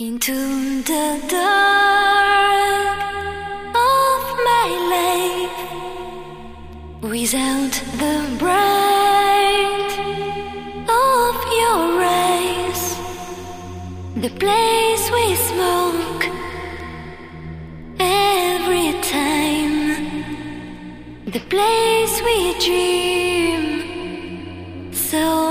Into the dark of my life without the bright of your eyes, the place we smoke every time, the place we dream, so.